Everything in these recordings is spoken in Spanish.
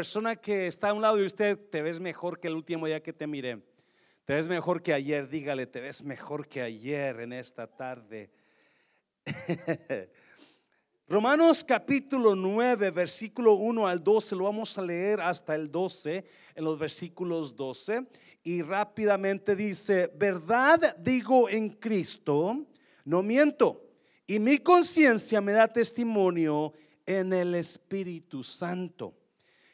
persona que está a un lado de usted, te ves mejor que el último día que te miré. Te ves mejor que ayer, dígale, te ves mejor que ayer en esta tarde. Romanos capítulo 9, versículo 1 al 12, lo vamos a leer hasta el 12, en los versículos 12, y rápidamente dice, verdad digo en Cristo, no miento, y mi conciencia me da testimonio en el Espíritu Santo,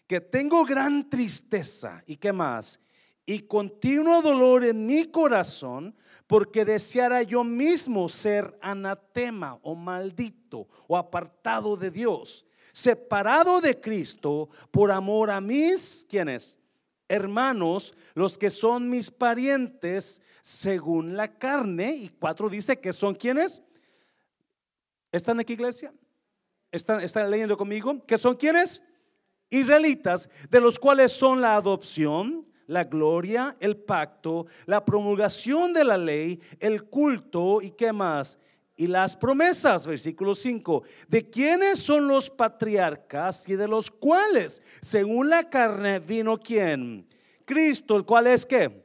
que tengo gran tristeza, ¿y qué más? Y continuo dolor en mi corazón, porque deseara yo mismo ser anatema o maldito o apartado de Dios, separado de Cristo por amor a mis, ¿quiénes? Hermanos, los que son mis parientes según la carne, y cuatro dice que son quienes. ¿Están aquí, iglesia? ¿Están, ¿Están leyendo conmigo? ¿Que son quienes? Israelitas, de los cuales son la adopción, la gloria, el pacto, la promulgación de la ley, el culto y qué más. Y las promesas, versículo 5, de quiénes son los patriarcas y de los cuales, según la carne, vino quién? Cristo, el cual es qué?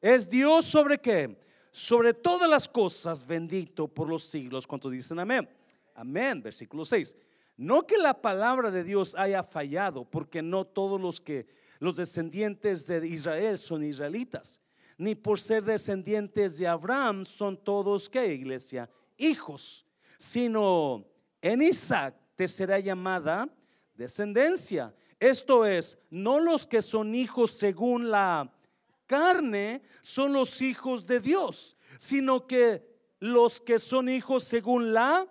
Es Dios sobre qué? Sobre todas las cosas, bendito por los siglos. ¿Cuánto dicen amén? Amén, versículo 6. No que la palabra de Dios haya fallado, porque no todos los que los descendientes de Israel son israelitas, ni por ser descendientes de Abraham son todos, ¿qué iglesia? Hijos, sino en Isaac te será llamada descendencia. Esto es, no los que son hijos según la carne son los hijos de Dios, sino que los que son hijos según la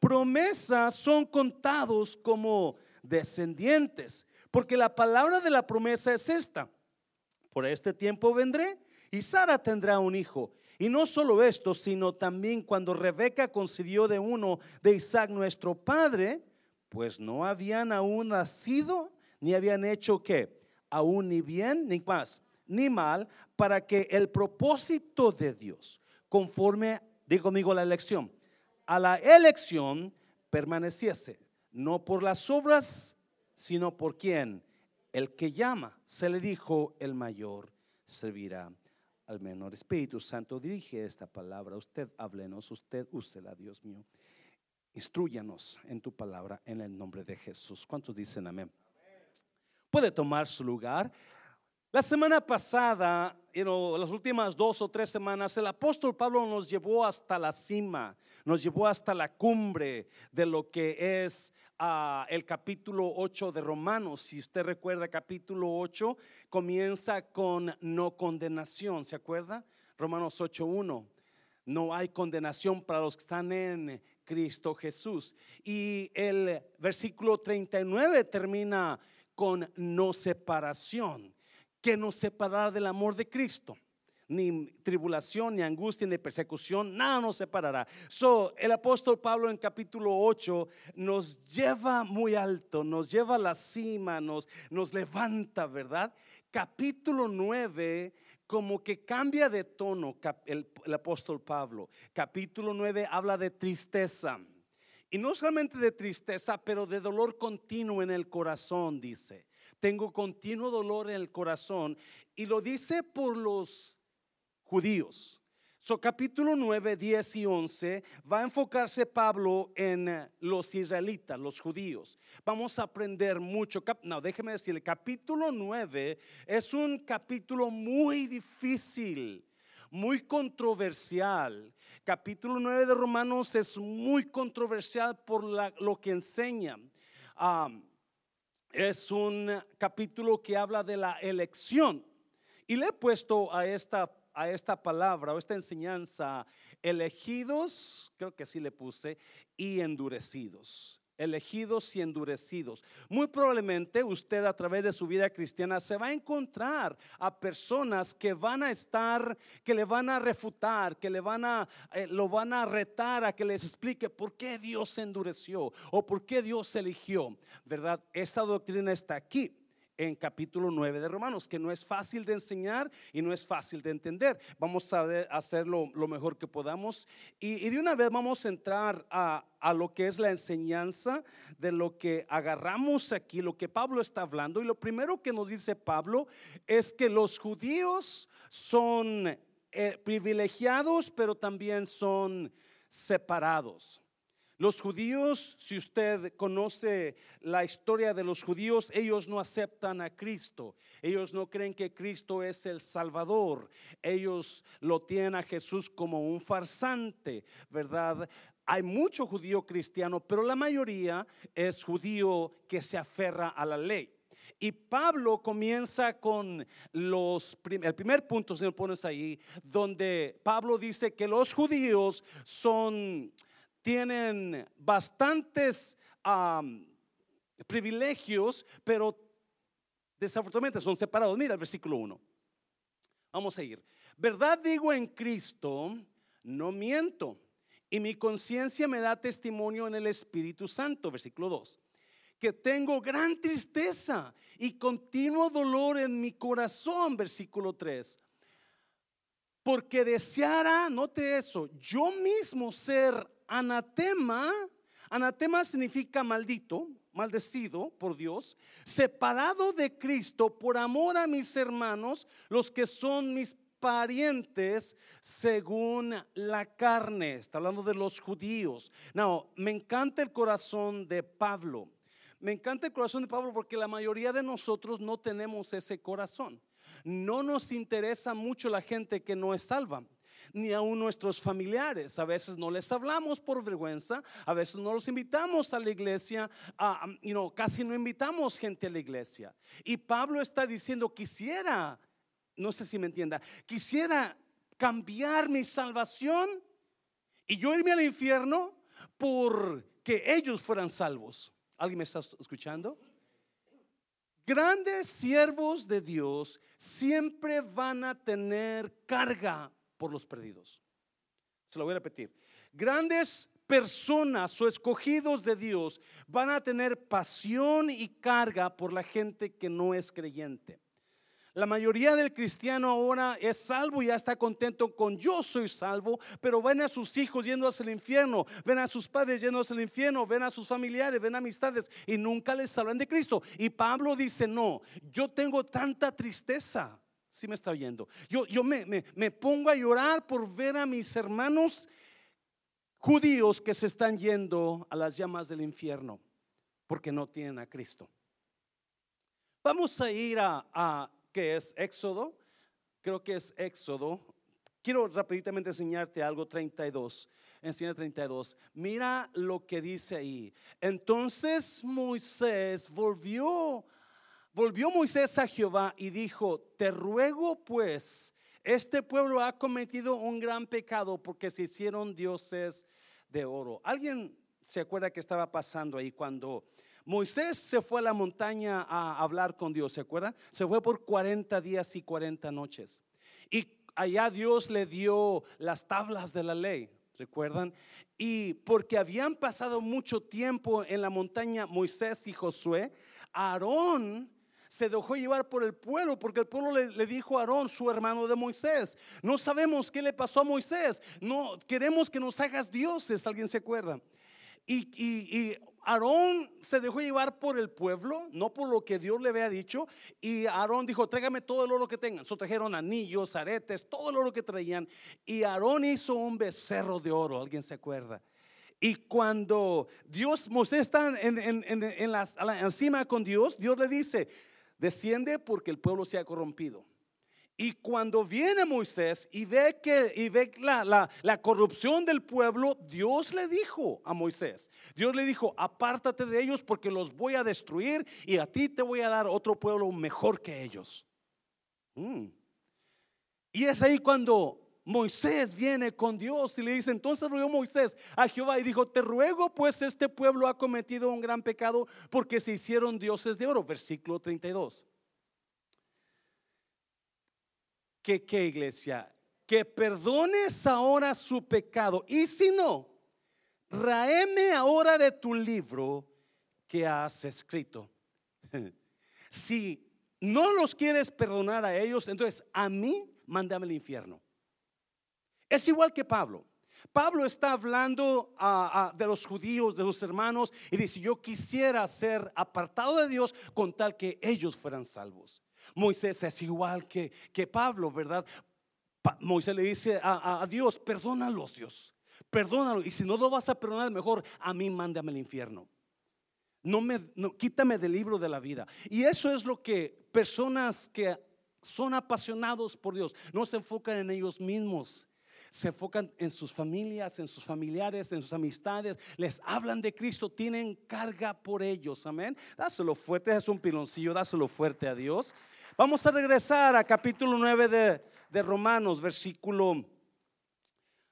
promesa son contados como descendientes. Porque la palabra de la promesa es esta. Por este tiempo vendré y Sara tendrá un hijo. Y no solo esto, sino también cuando Rebeca concibió de uno de Isaac nuestro padre, pues no habían aún nacido, ni habían hecho qué, aún ni bien, ni más, ni mal, para que el propósito de Dios, conforme, digo conmigo la elección, a la elección permaneciese, no por las obras sino por quien el que llama. Se le dijo, el mayor servirá al menor. Espíritu Santo, dirige esta palabra. Usted háblenos, usted úsela, Dios mío. Instruyanos en tu palabra en el nombre de Jesús. ¿Cuántos dicen amén? Puede tomar su lugar. La semana pasada, las últimas dos o tres semanas, el apóstol Pablo nos llevó hasta la cima, nos llevó hasta la cumbre de lo que es ah, el capítulo 8 de Romanos. Si usted recuerda, capítulo 8 comienza con no condenación, ¿se acuerda? Romanos 8.1. No hay condenación para los que están en Cristo Jesús. Y el versículo 39 termina con no separación que nos separará del amor de Cristo. Ni tribulación, ni angustia, ni persecución, nada nos separará. So, el apóstol Pablo en capítulo 8 nos lleva muy alto, nos lleva a la cima, nos, nos levanta, ¿verdad? Capítulo 9 como que cambia de tono el, apóstol Pablo. Capítulo 9 habla de tristeza. Y no solamente de tristeza, pero de dolor continuo en el corazón, dice tengo continuo dolor en el corazón. Y lo dice por los judíos. So, capítulo 9, 10 y 11 va a enfocarse Pablo en los israelitas, los judíos. Vamos a aprender mucho. No, déjeme decirle, capítulo 9 es un capítulo muy difícil, muy controversial. Capítulo 9 de Romanos es muy controversial por lo que enseña. Um, es un capítulo que habla de la elección. Y le he puesto a esta, a esta palabra o esta enseñanza elegidos, creo que sí le puse, y endurecidos elegidos y endurecidos. Muy probablemente usted a través de su vida cristiana se va a encontrar a personas que van a estar, que le van a refutar, que le van a, eh, lo van a retar a que les explique por qué Dios se endureció o por qué Dios eligió, ¿verdad? Esta doctrina está aquí en capítulo 9 de Romanos, que no es fácil de enseñar y no es fácil de entender. Vamos a hacerlo lo mejor que podamos y, de una vez vamos a entrar a, lo que es la enseñanza de lo que agarramos aquí, lo que Pablo está hablando. Y lo primero que nos dice Pablo es que los judíos son eh, privilegiados, pero también son separados. Los judíos, si usted conoce la historia de los judíos, ellos no aceptan a Cristo. Ellos no creen que Cristo es el Salvador. Ellos lo tienen a Jesús como un farsante, ¿verdad? Hay mucho judío cristiano, pero la mayoría es judío que se aferra a la ley. Y Pablo comienza con los, el primer punto, si lo pones ahí, donde Pablo dice que los judíos son tienen bastantes privilegios, pero desafortunadamente son separados. Mira el versículo 1. Vamos a ir. Verdad digo en Cristo, no miento. Y mi conciencia me da testimonio en el Espíritu Santo, versículo 2, que tengo gran tristeza y continuo dolor en mi corazón, versículo 3. Porque deseara, note eso, yo mismo ser anatema, anatema significa maldito, maldecido por Dios, separado de Cristo por amor a mis hermanos, los que son mis parientes según la carne. Está hablando de los judíos. No, me encanta el corazón de Pablo. Me encanta el corazón de Pablo porque la mayoría de nosotros no tenemos ese corazón. No nos interesa mucho la gente que no es salva ni aún nuestros familiares. A veces no les hablamos por vergüenza, a veces no los invitamos a la iglesia, a, casi no invitamos gente a la iglesia. Y Pablo está diciendo, quisiera, no sé si me entienda, quisiera cambiar mi salvación y yo irme al infierno por que ellos fueran salvos. ¿Alguien me está escuchando? Grandes siervos de Dios siempre van a tener carga por los perdidos. Se lo voy a repetir. Grandes personas o escogidos de Dios van a tener pasión y carga por la gente que no es creyente. La mayoría del cristiano ahora es salvo y ya está contento con yo soy salvo, pero ven a sus hijos yendo hacia el infierno, ven a sus padres yendo hacia el infierno, ven a sus familiares, ven a amistades y nunca les hablan de Cristo. Y Pablo dice, no, yo tengo tanta tristeza si me está oyendo. Yo, yo me, me, pongo a llorar por ver a mis hermanos judíos que se están yendo a las llamas del infierno porque no tienen a Cristo. Vamos a ir a, a ¿qué es? Éxodo. Creo que es Éxodo. Quiero rápidamente enseñarte algo 32. Enseña 32. Mira lo que dice ahí. Entonces Moisés volvió Volvió Moisés a Jehová y dijo, te ruego pues, este pueblo ha cometido un gran pecado porque se hicieron dioses de oro. ¿Alguien se acuerda que estaba pasando ahí cuando Moisés se fue a la montaña a hablar con Dios? ¿Se acuerda? Se fue por 40 días y 40 noches. Y allá Dios le dio las tablas de la ley. ¿Recuerdan? Y porque habían pasado mucho tiempo en la montaña Moisés y Josué, Aarón se dejó llevar por el pueblo, porque el pueblo le, dijo a Aarón, su hermano de Moisés, no sabemos qué le pasó a Moisés, no queremos que nos hagas dioses, alguien se acuerda. Y, y, Aarón se dejó llevar por el pueblo, no por lo que Dios le había dicho. Y Aarón dijo, tráigame todo el oro que tengan. So trajeron anillos, aretes, todo el oro que traían. Y Aarón hizo un becerro de oro, alguien se acuerda. Y cuando Dios, Moisés está en, en, en, en la, encima con Dios, Dios le dice, desciende porque el pueblo se ha corrompido. Y cuando viene Moisés y ve que y ve la, la, corrupción del pueblo, Dios le dijo a Moisés, Dios le dijo, apártate de ellos porque los voy a destruir y a ti te voy a dar otro pueblo mejor que ellos. Mm. Y es ahí cuando Moisés viene con Dios y le dice, entonces ruego Moisés a Jehová y dijo, te ruego pues este pueblo ha cometido un gran pecado porque se hicieron dioses de oro, versículo 32. ¿Qué, qué iglesia? Que perdones ahora su pecado y si no, raeme ahora de tu libro que has escrito. si no los quieres perdonar a ellos, entonces a mí mándame al infierno. Es igual que Pablo. Pablo está hablando de los judíos, de los hermanos, y dice, yo quisiera ser apartado de Dios con tal que ellos fueran salvos. Moisés es igual que, que Pablo, ¿verdad? Moisés le dice a, Dios, perdónalos Dios, perdónalo. Y si no lo vas a perdonar, mejor a mí mándame al infierno. No me, quítame del libro de la vida. Y eso es lo que personas que son apasionados por Dios no se enfocan en ellos mismos se enfocan en sus familias, en sus familiares, en sus amistades, les hablan de Cristo, tienen carga por ellos, amén. Dáselo fuerte, es un piloncillo, dáselo fuerte a Dios. Vamos a regresar a capítulo 9 de, de Romanos, versículo,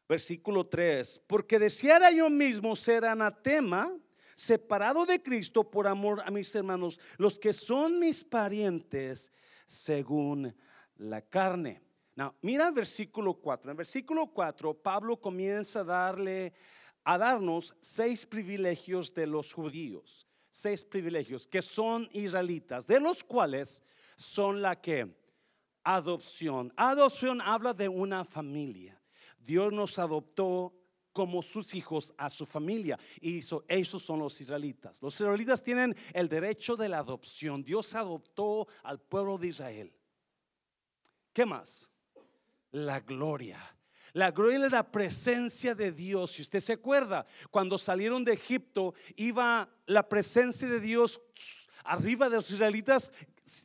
versículo 3. Porque deseara yo mismo ser anatema, separado de Cristo por amor a mis hermanos, los que son mis parientes según la carne mira versículo 4. En versículo 4, Pablo comienza a darle a darnos seis privilegios de los judíos, seis privilegios que son israelitas, de los cuales son la que adopción. Adopción habla de una familia. Dios nos adoptó como sus hijos a su familia. Y esos son los israelitas. Los israelitas tienen el derecho de la adopción. Dios adoptó al pueblo de Israel. ¿Qué más? La gloria. La gloria de la presencia de Dios. Si usted se acuerda, cuando salieron de Egipto, iba la presencia de Dios arriba de los israelitas,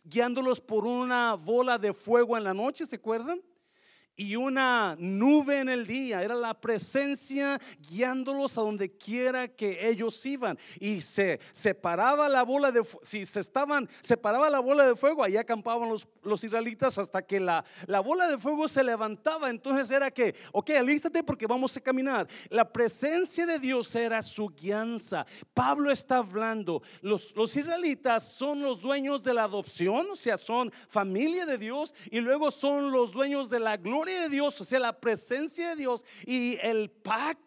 guiándolos por una bola de fuego en la noche, ¿se acuerdan? Y una nube en el día. Era la presencia guiándolos a donde quiera que ellos iban. Y se separaba la bola de si se estaban, separaba la bola de fuego, ahí acampaban los, los israelitas hasta que la, la bola de fuego se levantaba. Entonces era que, ok, alístate porque vamos a caminar. La presencia de Dios era su guianza. Pablo está hablando, los, los israelitas son los dueños de la adopción, o sea, son familia de Dios y luego son los dueños de la gloria de Dios, o sea, la presencia de Dios y el pacto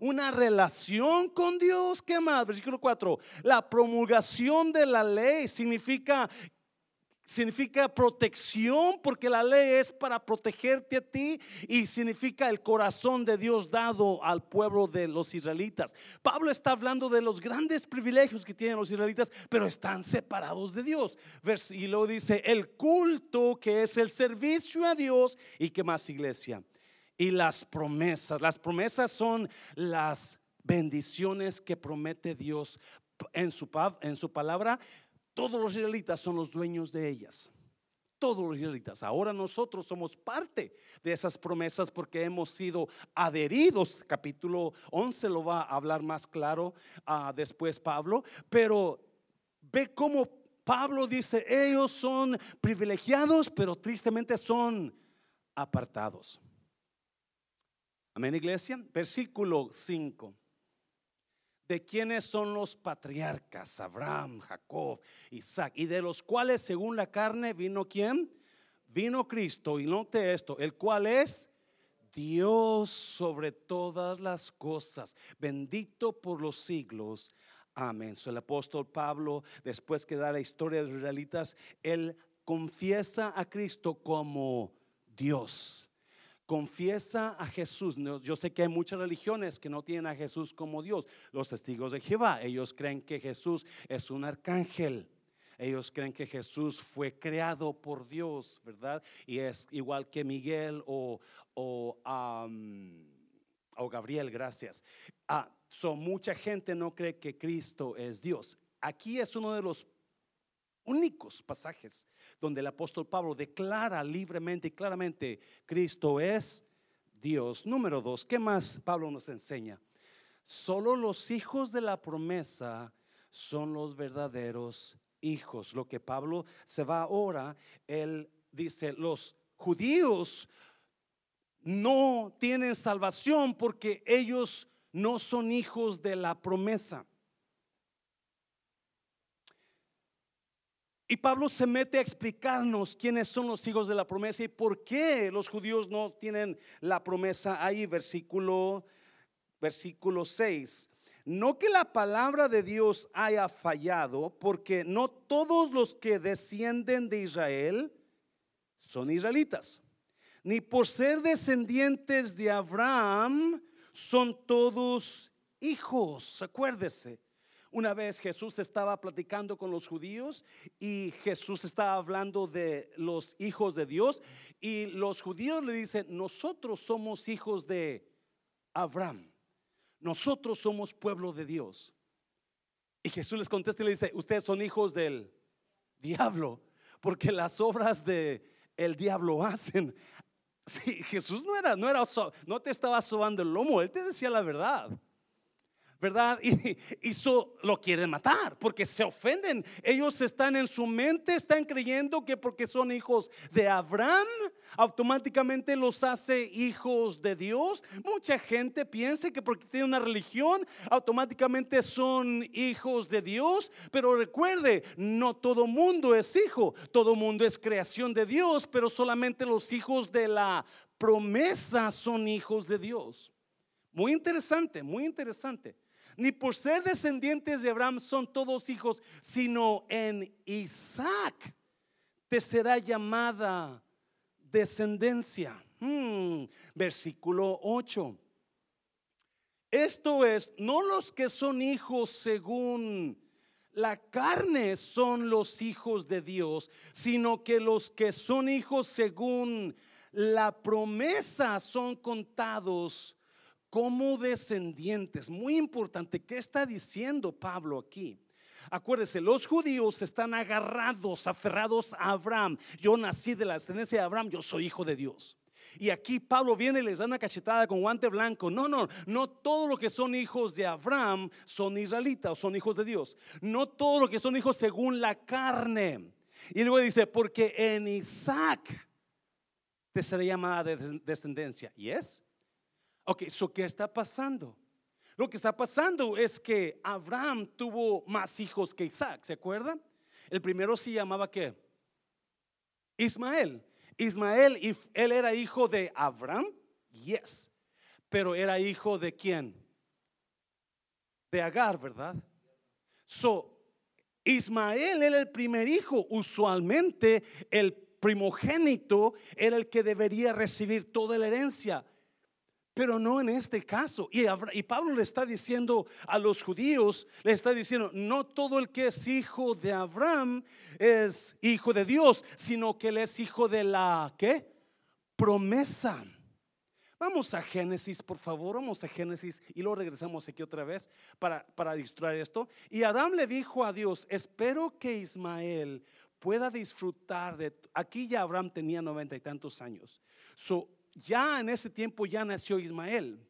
una relación con Dios. ¿Qué más? Versículo 4. La promulgación de la ley significa significa protección porque la ley es para protegerte a ti y significa el corazón de Dios dado al pueblo de los israelitas. Pablo está hablando de los grandes privilegios que tienen los israelitas, pero están separados de Dios. Y luego dice el culto que es el servicio a Dios y que más iglesia. Y las promesas, las promesas son las bendiciones que promete Dios en su, en su palabra todos los israelitas son los dueños de ellas. Todos los israelitas. Ahora nosotros somos parte de esas promesas porque hemos sido adheridos. Capítulo 11 lo va a hablar más claro ah, después Pablo. Pero ve cómo Pablo dice, ellos son privilegiados, pero tristemente son apartados. Amén, iglesia. Versículo 5 de quiénes son los patriarcas, Abraham, Jacob, Isaac, y de los cuales según la carne vino quién? Vino Cristo, y note esto, el cual es Dios sobre todas las cosas, bendito por los siglos. Amén. el apóstol Pablo, después que da la historia de los israelitas, él confiesa a Cristo como Dios confiesa a Jesús. Yo sé que hay muchas religiones que no tienen a Jesús como Dios. Los testigos de Jehová, ellos creen que Jesús es un arcángel. Ellos creen que Jesús fue creado por Dios, ¿verdad? Y es igual que Miguel o, o, o Gabriel, gracias. Ah, so, mucha gente no cree que Cristo es Dios. Aquí es uno de los únicos pasajes donde el apóstol Pablo declara libremente y claramente, Cristo es Dios. Número dos, ¿qué más Pablo nos enseña? Solo los hijos de la promesa son los verdaderos hijos. Lo que Pablo se va ahora, él dice, los judíos no tienen salvación porque ellos no son hijos de la promesa. Y Pablo se mete a explicarnos quiénes son los hijos de la promesa y por qué los judíos no tienen la promesa ahí, versículo, versículo 6. No que la palabra de Dios haya fallado, porque no todos los que descienden de Israel son israelitas, ni por ser descendientes de Abraham son todos hijos. Acuérdese, una vez Jesús estaba platicando con los judíos y Jesús estaba hablando de los hijos de Dios y los judíos le dicen, nosotros somos hijos de Abraham, nosotros somos pueblo de Dios. Y Jesús les contesta y le dice, ustedes son hijos del diablo, porque las obras de el diablo hacen. Sí, Jesús no era, no era, no te estaba sobando el lomo, él te decía la verdad. ¿Verdad? Y, eso lo quieren matar porque se ofenden. Ellos están en su mente, están creyendo que porque son hijos de Abraham, automáticamente los hace hijos de Dios. Mucha gente piensa que porque tiene una religión, automáticamente son hijos de Dios. Pero recuerde, no todo mundo es hijo, todo mundo es creación de Dios, pero solamente los hijos de la promesa son hijos de Dios. Muy interesante, muy interesante ni por ser descendientes de Abraham son todos hijos, sino en Isaac te será llamada descendencia. Hmm, versículo 8. Esto es, no los que son hijos según la carne son los hijos de Dios, sino que los que son hijos según la promesa son contados como descendientes. Muy importante, ¿qué está diciendo Pablo aquí? Acuérdese, los judíos están agarrados, aferrados a Abraham. Yo nací de la descendencia de Abraham, yo soy hijo de Dios. Y aquí Pablo viene y les da una cachetada con guante blanco. No, no, no todo lo que son hijos de Abraham son israelitas o son hijos de Dios. No todo lo que son hijos según la carne. Y luego dice, porque en Isaac te será llamada descendencia. ¿Y es? Ok, so ¿qué está pasando? Lo que está pasando es que Abraham tuvo más hijos que Isaac, ¿se acuerdan? El primero se llamaba qué? Ismael. Ismael, él era hijo de Abraham, yes, pero era hijo de quién? De Agar, ¿verdad? So, Ismael era el primer hijo. Usualmente el primogénito era el que debería recibir toda la herencia. Pero no en este caso. Y, y, Pablo le está diciendo a los judíos, le está diciendo, no todo el que es hijo de Abraham es hijo de Dios, sino que él es hijo de la, ¿qué? Promesa. Vamos a Génesis, por favor, vamos a Génesis y luego regresamos aquí otra vez para, para distraer esto. Y Adán le dijo a Dios, espero que Ismael pueda disfrutar de... Aquí ya Abraham tenía noventa y tantos años. So, ya en ese tiempo ya nació Ismael.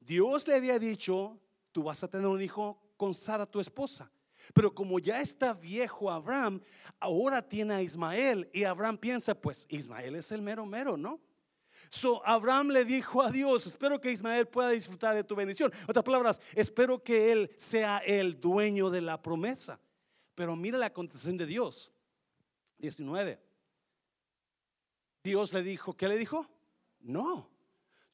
Dios le había dicho, tú vas a tener un hijo con Sara, tu esposa. Pero como ya está viejo Abraham, ahora tiene a Ismael y Abraham piensa, pues Ismael es el mero mero, ¿no? So Abraham le dijo a Dios, espero que Ismael pueda disfrutar de tu bendición. Otras palabras, espero que él sea el dueño de la promesa. Pero mira la contestación de Dios. 19. Dios le dijo, ¿qué le dijo? No,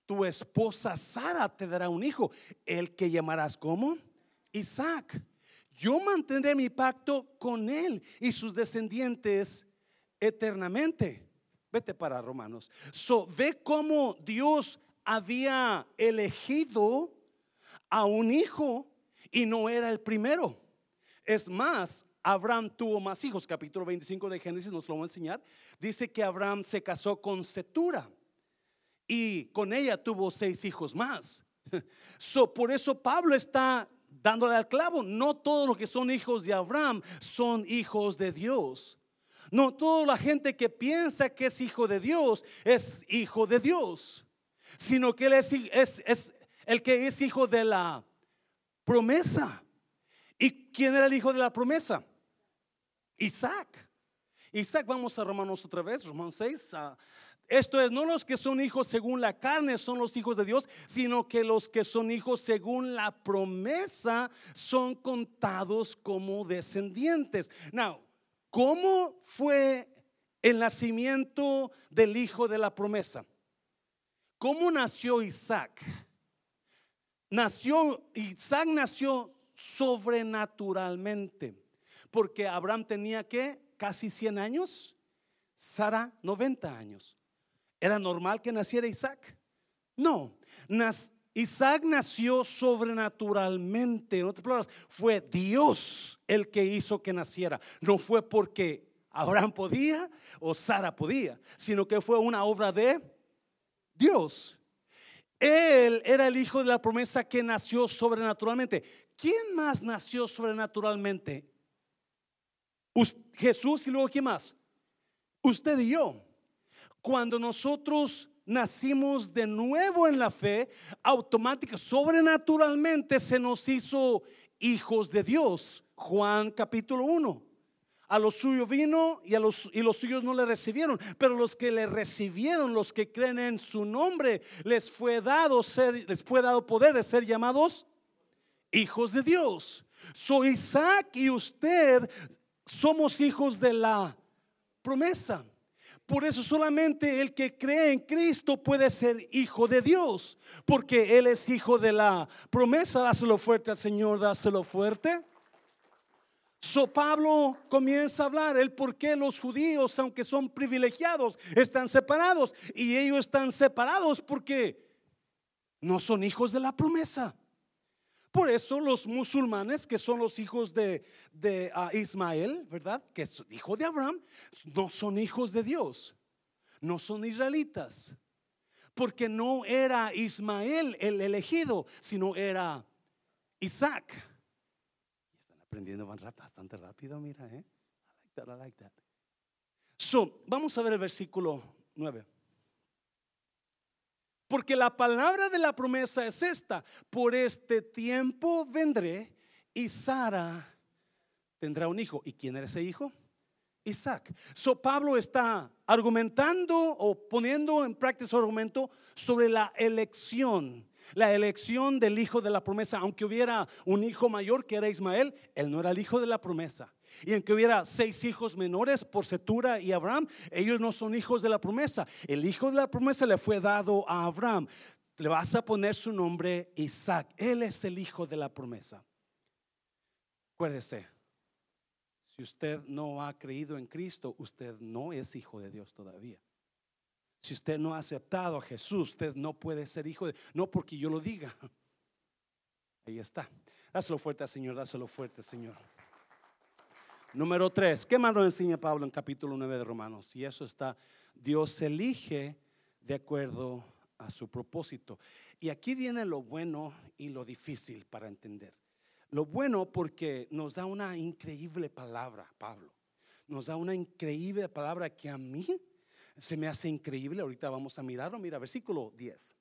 tu esposa Sara te dará un hijo, el que llamarás como Isaac. Yo mantendré mi pacto con él y sus descendientes eternamente. Vete para Romanos. So, ve cómo Dios había elegido a un hijo y no era el primero. Es más, Abraham tuvo más hijos. Capítulo 25 de Génesis nos lo va a enseñar. Dice que Abraham se casó con Setura y con ella tuvo seis hijos más. So, por eso Pablo está dándole al clavo. No todos los que son hijos de Abraham son hijos de Dios. No toda la gente que piensa que es hijo de Dios es hijo de Dios, sino que él es, el que es hijo de la promesa. ¿Y quién era el hijo de la promesa? Isaac. Isaac, vamos a Romanos otra vez, Romanos 6. Esto es, no los que son hijos según la carne son los hijos de Dios, sino que los que son hijos según la promesa son contados como descendientes. Now, ¿cómo fue el nacimiento del hijo de la promesa? ¿Cómo nació Isaac? nació, Isaac nació sobrenaturalmente, porque Abraham tenía que casi 100 años, Sara 90 años. ¿Era normal que naciera Isaac? No, Isaac nació sobrenaturalmente. En otras palabras, fue Dios el que hizo que naciera. No fue porque Abraham podía o Sara podía, sino que fue una obra de Dios. Él era el hijo de la promesa que nació sobrenaturalmente. ¿Quién más nació sobrenaturalmente? Jesús y luego ¿quién más? Usted y yo. Cuando nosotros nacimos de nuevo en la fe, automática, sobrenaturalmente se nos hizo hijos de Dios. Juan capítulo 1. A los suyos vino y, a los, y los suyos no le recibieron. Pero los que le recibieron, los que creen en su nombre, les fue dado ser, les fue dado poder de ser llamados hijos de Dios. Soy Isaac y usted somos hijos de la promesa. Por eso solamente el que cree en Cristo puede ser hijo de Dios, porque Él es hijo de la promesa. Dáselo fuerte al Señor, dáselo fuerte. So Pablo comienza a hablar el por qué los judíos, aunque son privilegiados, están separados. Y ellos están separados porque no son hijos de la promesa. Por eso los musulmanes, que son los hijos de, ah, Ismael, ¿verdad? Que es hijo de Abraham, no son hijos de Dios, no son israelitas. Porque no era Ismael el elegido, sino era Isaac aprendiendo bastante rápido, mira, ¿eh? I like that, I like that. So, vamos a ver el versículo 9. Porque la palabra de la promesa es esta, por este tiempo vendré y Sara tendrá un hijo. ¿Y quién era ese hijo? Isaac. So Pablo está argumentando o poniendo en práctica su argumento sobre la elección la elección del hijo de la promesa, aunque hubiera un hijo mayor que era Ismael, él no era el hijo de la promesa. Y aunque hubiera seis hijos menores por Setura y Abraham, ellos no son hijos de la promesa. El hijo de la promesa le fue dado a Abraham. Le vas a poner su nombre Isaac. Él es el hijo de la promesa. Acuérdese, si usted no ha creído en Cristo, usted no es hijo de Dios todavía. Si usted no ha aceptado a Jesús, usted no puede ser hijo de, no porque yo lo diga. Ahí está. Dáselo fuerte Señor, dáselo fuerte Señor. Número tres, ¿qué más nos enseña Pablo en capítulo 9 de Romanos? Y eso está, Dios elige de acuerdo a su propósito. Y aquí viene lo bueno y lo difícil para entender. Lo bueno porque nos da una increíble palabra, Pablo. Nos da una increíble palabra que a mí se me hace increíble. Ahorita vamos a mirarlo. Mira, versículo 10.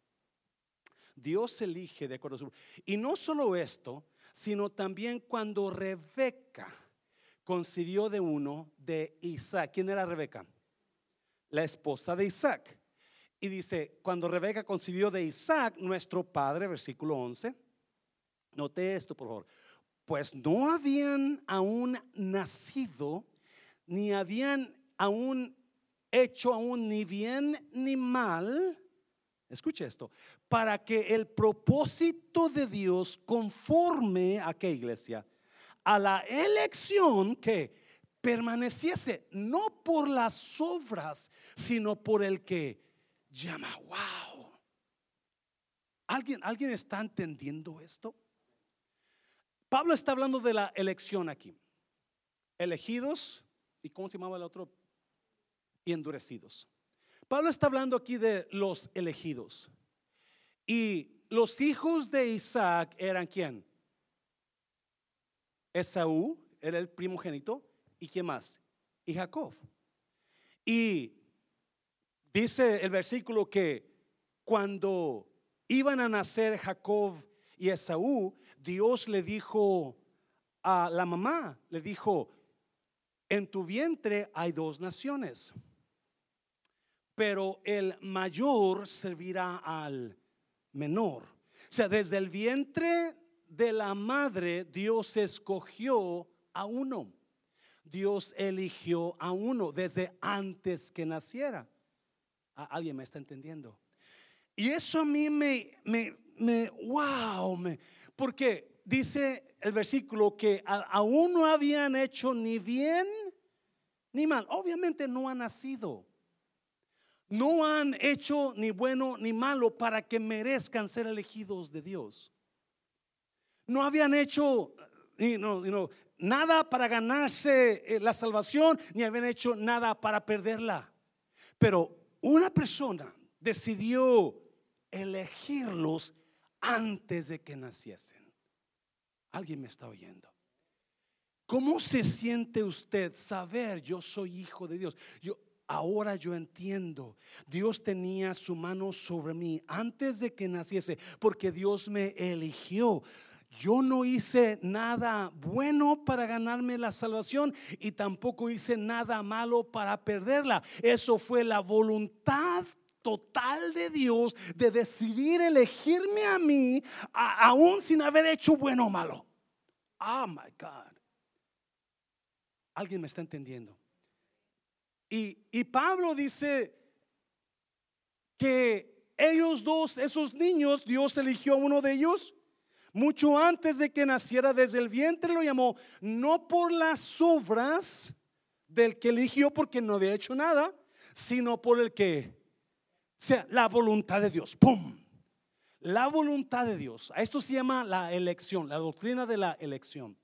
Dios elige de acuerdo a su... Y no solo esto, sino también cuando Rebeca concibió de uno de Isaac. ¿Quién era Rebeca? La esposa de Isaac. Y dice, cuando Rebeca concibió de Isaac, nuestro padre, versículo 11, note esto por favor, pues no habían aún nacido, ni habían aún hecho aún ni bien ni mal, escuche esto, para que el propósito de Dios conforme a qué iglesia, a la elección que permaneciese, no por las obras, sino por el que llama. Wow. ¿Alguien, ¿Alguien está entendiendo esto? Pablo está hablando de la elección aquí. Elegidos, ¿y cómo se llamaba el otro? y endurecidos. Pablo está hablando aquí de los elegidos. Y los hijos de Isaac eran quién? Esaú era el primogénito. ¿Y quién más? Y Jacob. Y dice el versículo que cuando iban a nacer Jacob y Esaú, Dios le dijo a la mamá, le dijo, en tu vientre hay dos naciones pero el mayor servirá al menor. O sea, desde el vientre de la madre Dios escogió a uno. Dios eligió a uno desde antes que naciera. ¿Alguien me está entendiendo? Y eso a mí me, me, me, wow, me, porque dice el versículo que aún no habían hecho ni bien ni mal. Obviamente no han nacido. No han hecho ni bueno ni malo para que merezcan ser elegidos de Dios. No habían hecho nada para ganarse eh, la salvación, ni habían hecho nada para perderla. Pero una persona decidió elegirlos antes de que naciesen. Alguien me está oyendo. ¿Cómo se siente usted saber yo soy hijo de Dios? Yo ahora yo entiendo. Dios tenía su mano sobre mí antes de que naciese, porque Dios me eligió. Yo no hice nada bueno para ganarme la salvación y tampoco hice nada malo para perderla. Eso fue la voluntad total de Dios de decidir elegirme a mí aún sin haber hecho bueno o malo. Oh my God. ¿Alguien me está entendiendo? Y, y Pablo dice que ellos dos, esos niños, Dios eligió a uno de ellos mucho antes de que naciera desde el vientre lo llamó, no por las obras del que eligió porque no había hecho nada, sino por el que sea, la voluntad de Dios. ¡Pum! La voluntad de Dios. A esto se llama la elección, la doctrina de la elección.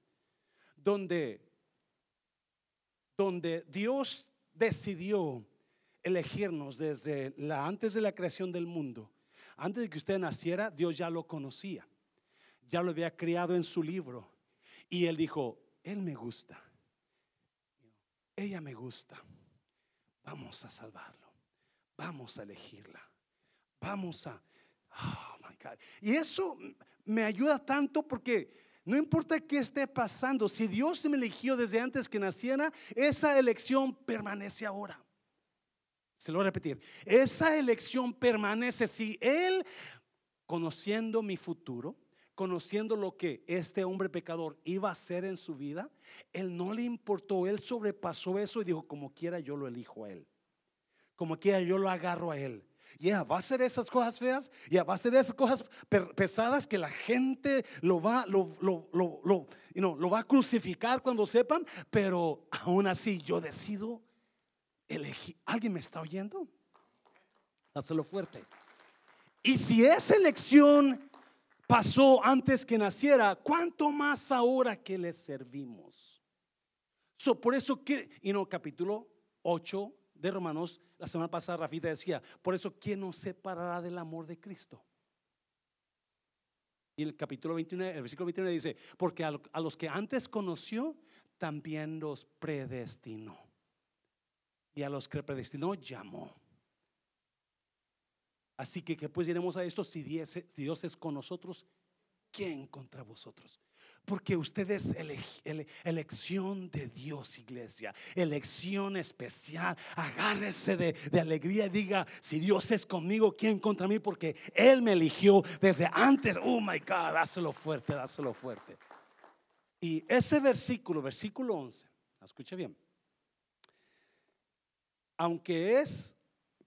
Donde, donde Dios decidió elegirnos desde antes de la creación del mundo. Antes de que usted naciera, Dios ya lo conocía. Ya lo había criado en su libro. Y él dijo, Él me gusta. Ella me gusta. Vamos a salvarlo. Vamos a elegirla. Vamos a... Oh my God. Y eso me ayuda tanto porque no importa qué esté pasando, si Dios me eligió desde antes que naciera, esa elección permanece ahora. Se lo voy a repetir. Esa elección permanece si Él, conociendo mi futuro, conociendo lo que este hombre pecador iba a hacer en su vida, Él no le importó, Él sobrepasó eso y dijo, como quiera yo lo elijo a Él como quiera yo lo agarro a él. Ya va a ser esas cosas feas, ya va a ser esas cosas pesadas que la gente lo va, lo, lo, lo, lo, va a crucificar cuando sepan, pero aún así yo decido elegir. ¿Alguien me está oyendo? Hazlo fuerte. Y si esa elección pasó antes que naciera, ¿cuánto más ahora que le servimos? So, por eso que, y no, capítulo 8 de Romanos, la semana pasada Rafita decía, por eso, ¿quién nos separará del amor de Cristo? Y el capítulo 21, el versículo 21 dice, porque a los que antes conoció, también los predestinó. Y a los que predestinó, llamó. Así que, que pues diremos a esto, si Dios, si Dios es con nosotros, ¿quién contra vosotros? Porque usted es elección de Dios, iglesia. Elección especial. Agárrese de, de, alegría y diga, si Dios es conmigo, ¿quién contra mí? Porque Él me eligió desde antes. Oh, my God, dáselo fuerte, dáselo fuerte. Y ese versículo, versículo 11, escuche bien. Aunque es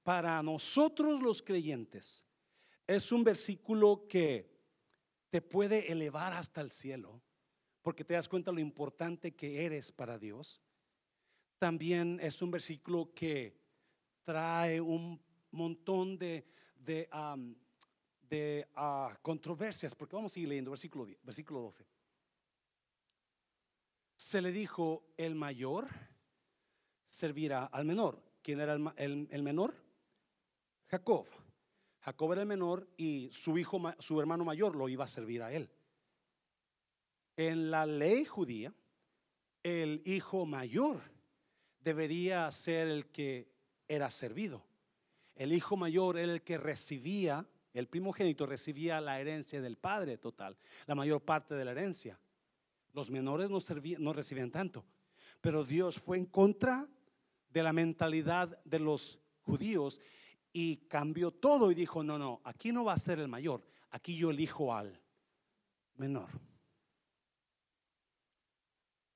para nosotros los creyentes, es un versículo que te puede elevar hasta el cielo porque te das cuenta lo importante que eres para Dios. También es un versículo que trae un montón de, de, ah, controversias, porque vamos a seguir leyendo versículo, versículo 12. Se le dijo, el mayor servirá al menor. ¿Quién era el, el menor? Jacob. Jacob era el menor y su hijo, su hermano mayor lo iba a servir a él. En la ley judía, el hijo mayor debería ser el que era servido. El hijo mayor era el que recibía, el primogénito recibía la herencia del padre total, la mayor parte de la herencia. Los menores no, no recibían tanto. Pero Dios fue en contra de la mentalidad de los judíos y cambió todo y dijo, no, no, aquí no va a ser el mayor, aquí yo elijo al menor.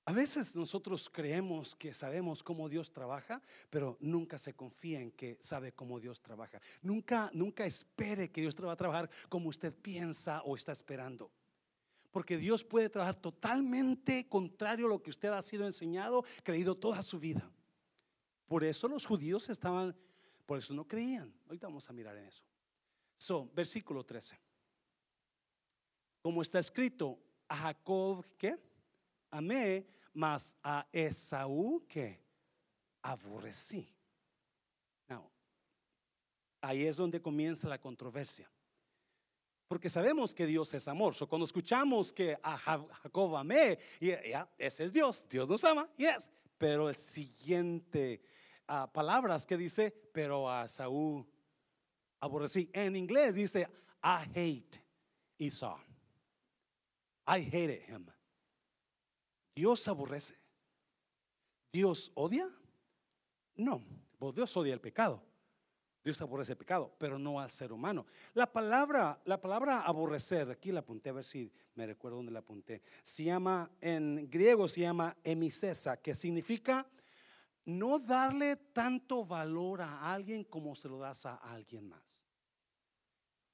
A veces nosotros creemos que sabemos cómo Dios trabaja, pero nunca se confía en que sabe cómo Dios trabaja. Nunca, nunca espere que Dios va a trabajar como usted piensa o está esperando. Porque Dios puede trabajar totalmente contrario a lo que usted ha sido enseñado, creído toda su vida. Por eso los judíos estaban, por eso no creían. Ahorita vamos a mirar en eso. So, versículo 13. Como está escrito, a Jacob, ¿qué? Amé, mas a Esaú, ¿qué? Aborrecí. Now, ahí es donde comienza la controversia. Porque sabemos que Dios es amor. So, cuando escuchamos que a Jacob amé, ya, ese es Dios. Dios nos ama, yes. Pero el siguiente palabras que dice, pero a Saúl aborrecí. En inglés dice, I hate Esau. I hated him. Dios aborrece. Dios odia. No, pues Dios odia el pecado. Dios aborrece el pecado, pero no al ser humano. La palabra, la palabra aborrecer, aquí la apunté a ver si me recuerdo dónde la apunté. Se llama, en griego se llama emisesa, que significa no darle tanto valor a alguien como se lo das a alguien más.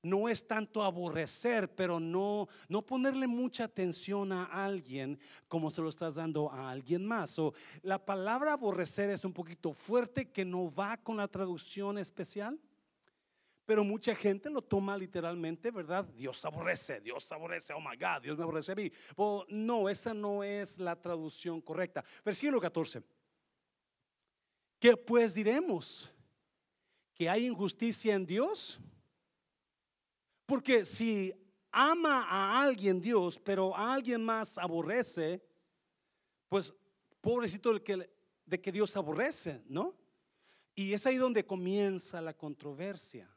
No es tanto aborrecer, pero no, no ponerle mucha atención a alguien como se lo estás dando a alguien más. O la palabra aborrecer es un poquito fuerte que no va con la traducción especial. Pero mucha gente lo toma literalmente, ¿verdad? Dios aborrece, Dios aborrece, oh my God, Dios me aborrece a mí. no, esa no es la traducción correcta. Versículo 14. ¿Qué pues diremos? ¿Que hay injusticia en Dios? Porque si ama a alguien Dios, pero a alguien más aborrece, pues pobrecito el que, de que Dios aborrece, ¿no? Y es ahí donde comienza la controversia,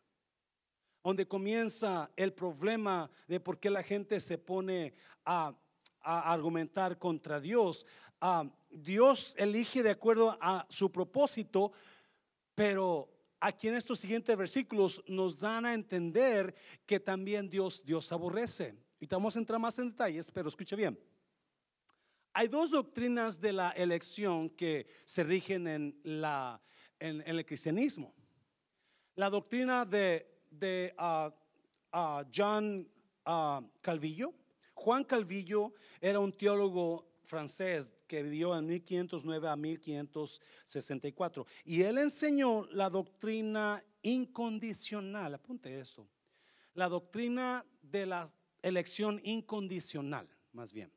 donde comienza el problema de por qué la gente se pone a, argumentar contra Dios. Ah, Dios elige de acuerdo a su propósito, pero aquí en estos siguientes versículos nos dan a entender que también Dios, Dios aborrece. Y vamos a entrar más en detalles, pero escuche bien. Hay dos doctrinas de la elección que se rigen en, la, en, el cristianismo. La doctrina de, de uh, uh, John uh, Calvillo. Juan Calvillo era un teólogo francés que vivió en 1509 a 1564. Y él enseñó la doctrina incondicional, apunte eso, la doctrina de la elección incondicional, más bien.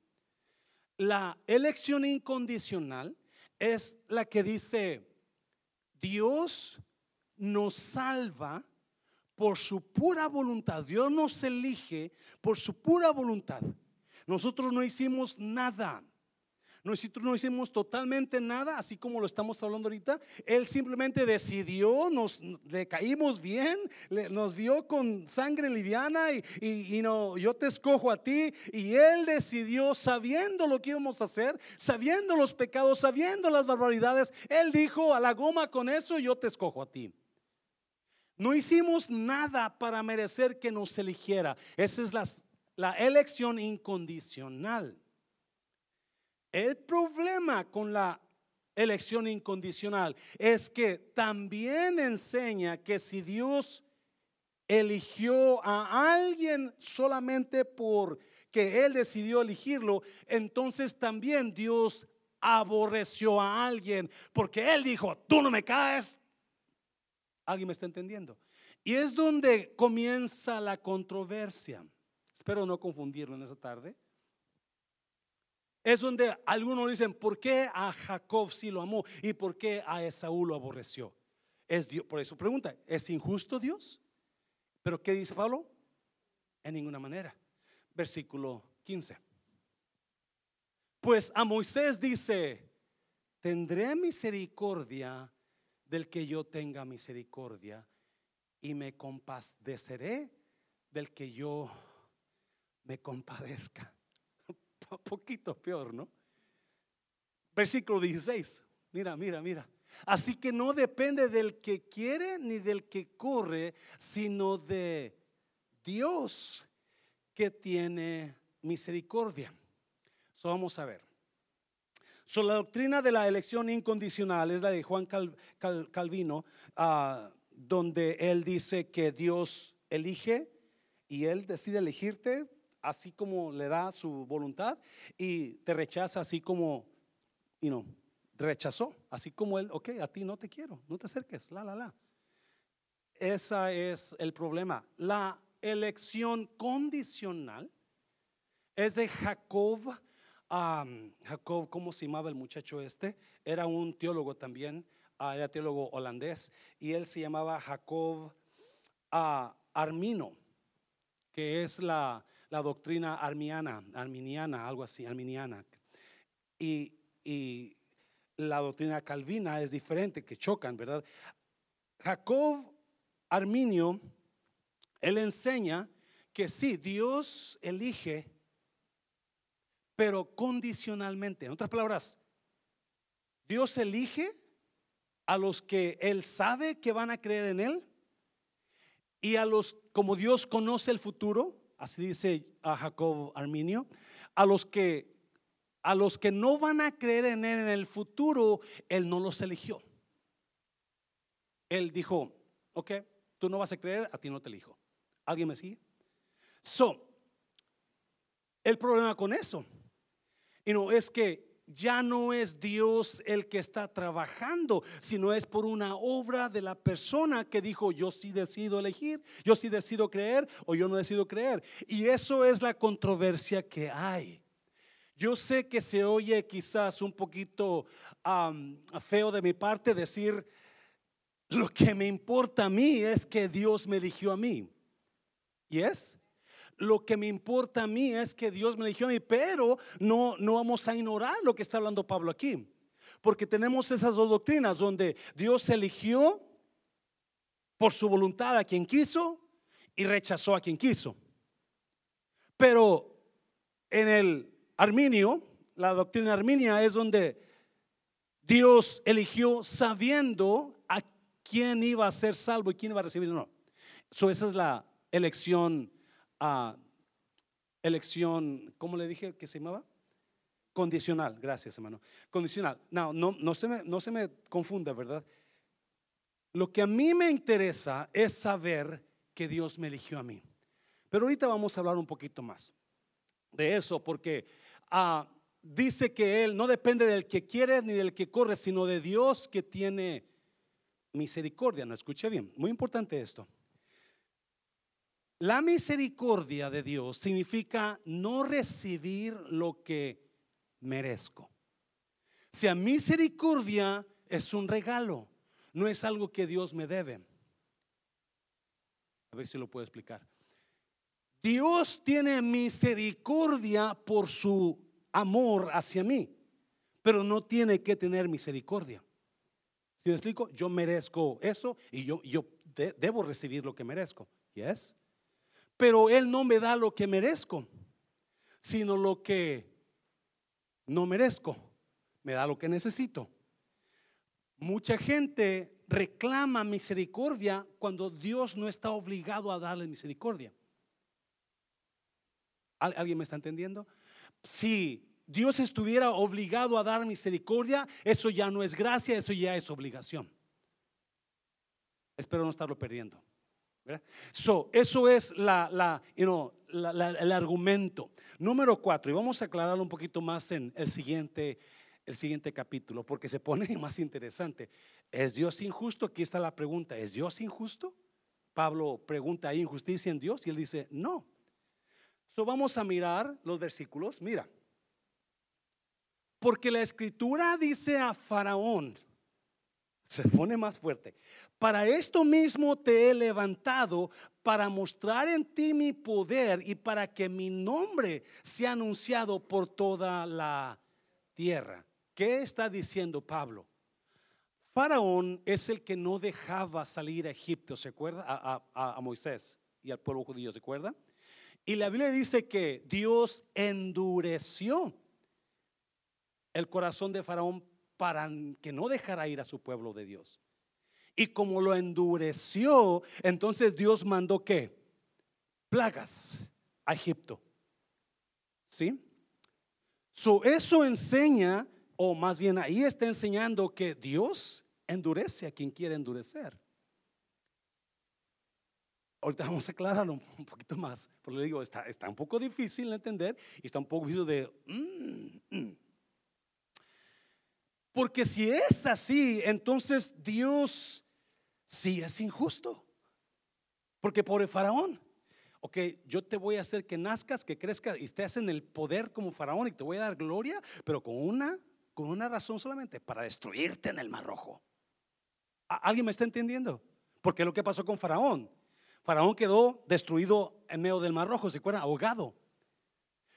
La elección incondicional es la que dice, Dios nos salva por su pura voluntad. Dios nos elige por su pura voluntad. Nosotros no hicimos nada. Nosotros no hicimos totalmente nada, así como lo estamos hablando ahorita. Él simplemente decidió, nos le caímos bien, nos vio con sangre liviana y, no, yo te escojo a ti. Y Él decidió, sabiendo lo que íbamos a hacer, sabiendo los pecados, sabiendo las barbaridades, Él dijo, a la goma con eso, yo te escojo a ti. No hicimos nada para merecer que nos eligiera. Esa es la, la elección incondicional. El problema con la elección incondicional es que también enseña que si Dios eligió a alguien solamente porque Él decidió elegirlo, entonces también Dios aborreció a alguien porque Él dijo, tú no me caes. ¿Alguien me está entendiendo? Y es donde comienza la controversia. Espero no confundirlo en esa tarde es donde algunos dicen, ¿por qué a Jacob sí lo amó y por qué a Esaú lo aborreció? Es Dios, por eso pregunta, ¿es injusto Dios? Pero ¿qué dice Pablo? En ninguna manera. Versículo 15. Pues a Moisés dice, tendré misericordia del que yo tenga misericordia y me compadeceré del que yo me compadezca poquito peor, ¿no? Versículo 16. Mira, mira, mira. Así que no depende del que quiere ni del que corre, sino de Dios que tiene misericordia. So, vamos a ver. So, la doctrina de la elección incondicional es la de Juan Calvino, ah, donde él dice que Dios elige y él decide elegirte así como le da su voluntad y te rechaza así como, you know, rechazó, así como él, ok, a ti no te quiero, no te acerques, la, la, la. Ese es el problema. La elección condicional es de Jacob. Jacob, ¿cómo se llamaba el muchacho este? Era un teólogo también, ah, era teólogo holandés, y él se llamaba Jacob uh, Armino, que es la, doctrina armiana, arminiana, algo así, arminiana. Y, y la doctrina calvina es diferente, que chocan, ¿verdad? Jacob Arminio, él enseña que sí, Dios elige, pero condicionalmente. En otras palabras, Dios elige a los que Él sabe que van a creer en Él y a los, como Dios conoce el futuro, así dice Jacob Arminio, a los que a los que no van a creer en Él en el futuro, Él no los eligió. Él dijo, ok, tú no vas a creer, a ti no te elijo. ¿Alguien me sigue? So, el problema con eso, y no es que ya no es Dios el que está trabajando, sino es por una obra de la persona que dijo, yo sí decido elegir, yo sí decido creer o yo no decido creer. Y eso es la controversia que hay. Yo sé que se oye quizás un poquito feo de mi parte decir, lo que me importa a mí es que Dios me eligió a mí. ¿Y es? Lo que me importa a mí es que Dios me eligió a mí, pero no, no vamos a ignorar lo que está hablando Pablo aquí. Porque tenemos esas dos doctrinas donde Dios eligió por su voluntad a quien quiso y rechazó a quien quiso. Pero en el Arminio, la doctrina arminia es donde Dios eligió sabiendo a quién iba a ser salvo y quién iba a recibir o no. Esa es la elección, elección, ¿cómo le dije que se llamaba? Condicional, gracias hermano. Condicional. No, no, no, se me, no se me confunda, ¿verdad? Lo que a mí me interesa es saber que Dios me eligió a mí. Pero ahorita vamos a hablar un poquito más de eso, porque ah, dice que Él no depende del que quiere ni del que corre, sino de Dios que tiene misericordia. No escuché bien, muy importante esto. La misericordia de Dios significa no recibir lo que merezco. O sea, misericordia es un regalo, no es algo que Dios me debe. A ver si lo puedo explicar. Dios tiene misericordia por su amor hacia mí, pero no tiene que tener misericordia. Si me explico? Yo merezco eso y yo, yo debo recibir lo que merezco. Yes. Pero Él no me da lo que merezco, sino lo que no merezco. Me da lo que necesito. Mucha gente reclama misericordia cuando Dios no está obligado a darle misericordia. ¿Alguien me está entendiendo? Si Dios estuviera obligado a dar misericordia, eso ya no es gracia, eso ya es obligación. Espero no estarlo perdiendo. So, eso es la, el argumento. Número cuatro, y vamos a aclararlo un poquito más en el siguiente, el siguiente capítulo, porque se pone más interesante. ¿Es Dios injusto? Aquí está la pregunta. ¿Es Dios injusto? Pablo pregunta, ¿hay injusticia en Dios? Y él dice, no. So vamos a mirar los versículos. Mira. Porque la escritura dice a Faraón, se pone más fuerte, para esto mismo te he levantado, para mostrar en ti mi poder y para que mi nombre sea anunciado por toda la tierra. ¿Qué está diciendo Pablo? Faraón es el que no dejaba salir a Egipto, ¿se acuerda? A, a Moisés y al pueblo judío, ¿se acuerda? Y la Biblia dice que Dios endureció el corazón de Faraón para que no dejara ir a su pueblo de Dios. Y como lo endureció, entonces Dios mandó qué? Plagas a Egipto. ¿Sí? So, eso enseña o más bien ahí está enseñando que Dios endurece a quien quiere endurecer. Ahorita vamos a aclararlo un poquito más, pero le digo, está, está un poco difícil de entender y está un poco difícil de... Mm, mm. Porque si es así, entonces Dios sí es injusto. Porque por el faraón, ok, yo te voy a hacer que nazcas, que crezcas y estés en el poder como faraón y te voy a dar gloria, pero con una, con una razón solamente, para destruirte en el mar rojo. ¿Alguien me está entendiendo? Porque lo que pasó con faraón, faraón quedó destruido en medio del mar rojo, se acuerdan, ahogado.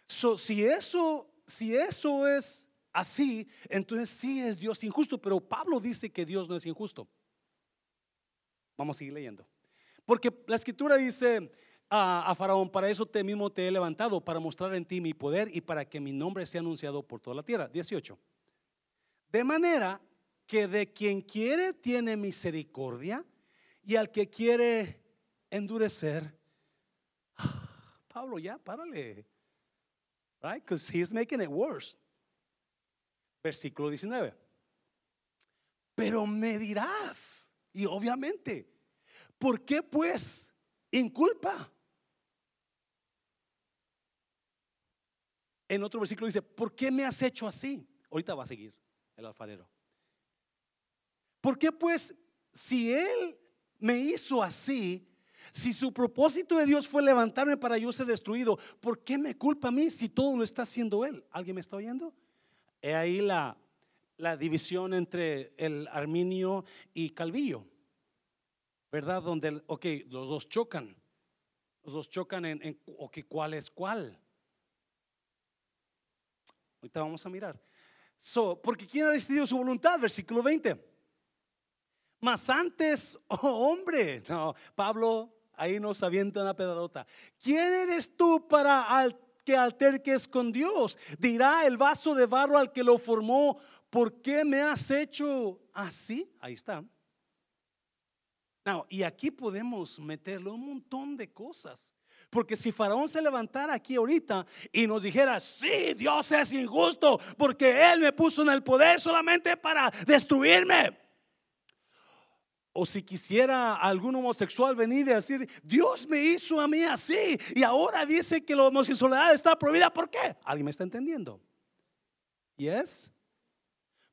si eso, si eso es así, entonces sí es Dios injusto, pero Pablo dice que Dios no es injusto. Vamos a seguir leyendo. Porque la escritura dice a, Faraón, para eso te mismo te he levantado, para mostrar en ti mi poder y para que mi nombre sea anunciado por toda la tierra. 18. De manera que de quien quiere tiene misericordia y al que quiere endurecer, Pablo, ya, párale. Right? Because he's making it worse. Versículo 19. Pero me dirás, y obviamente, ¿por qué pues inculpa? En otro versículo dice, ¿por qué me has hecho así? Ahorita va a seguir el alfarero. ¿Por qué pues, si él me hizo así, si su propósito de Dios fue levantarme para yo ser destruido, ¿por qué me culpa a mí si todo lo está haciendo él? ¿Alguien me está oyendo? He ahí la, la división entre el Arminio y Calvillo, ¿verdad? Donde, ok, los dos chocan, los dos chocan en, en ok, ¿cuál es cuál? Ahorita vamos a mirar. So, porque ¿quién ha decidido su voluntad? Versículo 20. Mas antes, oh hombre, no, Pablo ahí nos avienta una pedadota. ¿Quién eres tú para que alterques con Dios. Dirá el vaso de barro al que lo formó, ¿por qué me has hecho así? Ahí está. y aquí podemos meterle un montón de cosas. Porque si Faraón se levantara aquí ahorita y nos dijera, sí, Dios es injusto, porque Él me puso en el poder solamente para destruirme. O si quisiera algún homosexual venir y decir, Dios me hizo a mí así y ahora dice que la homosexualidad está prohibida, ¿por qué? ¿Alguien me está entendiendo? ¿Yes?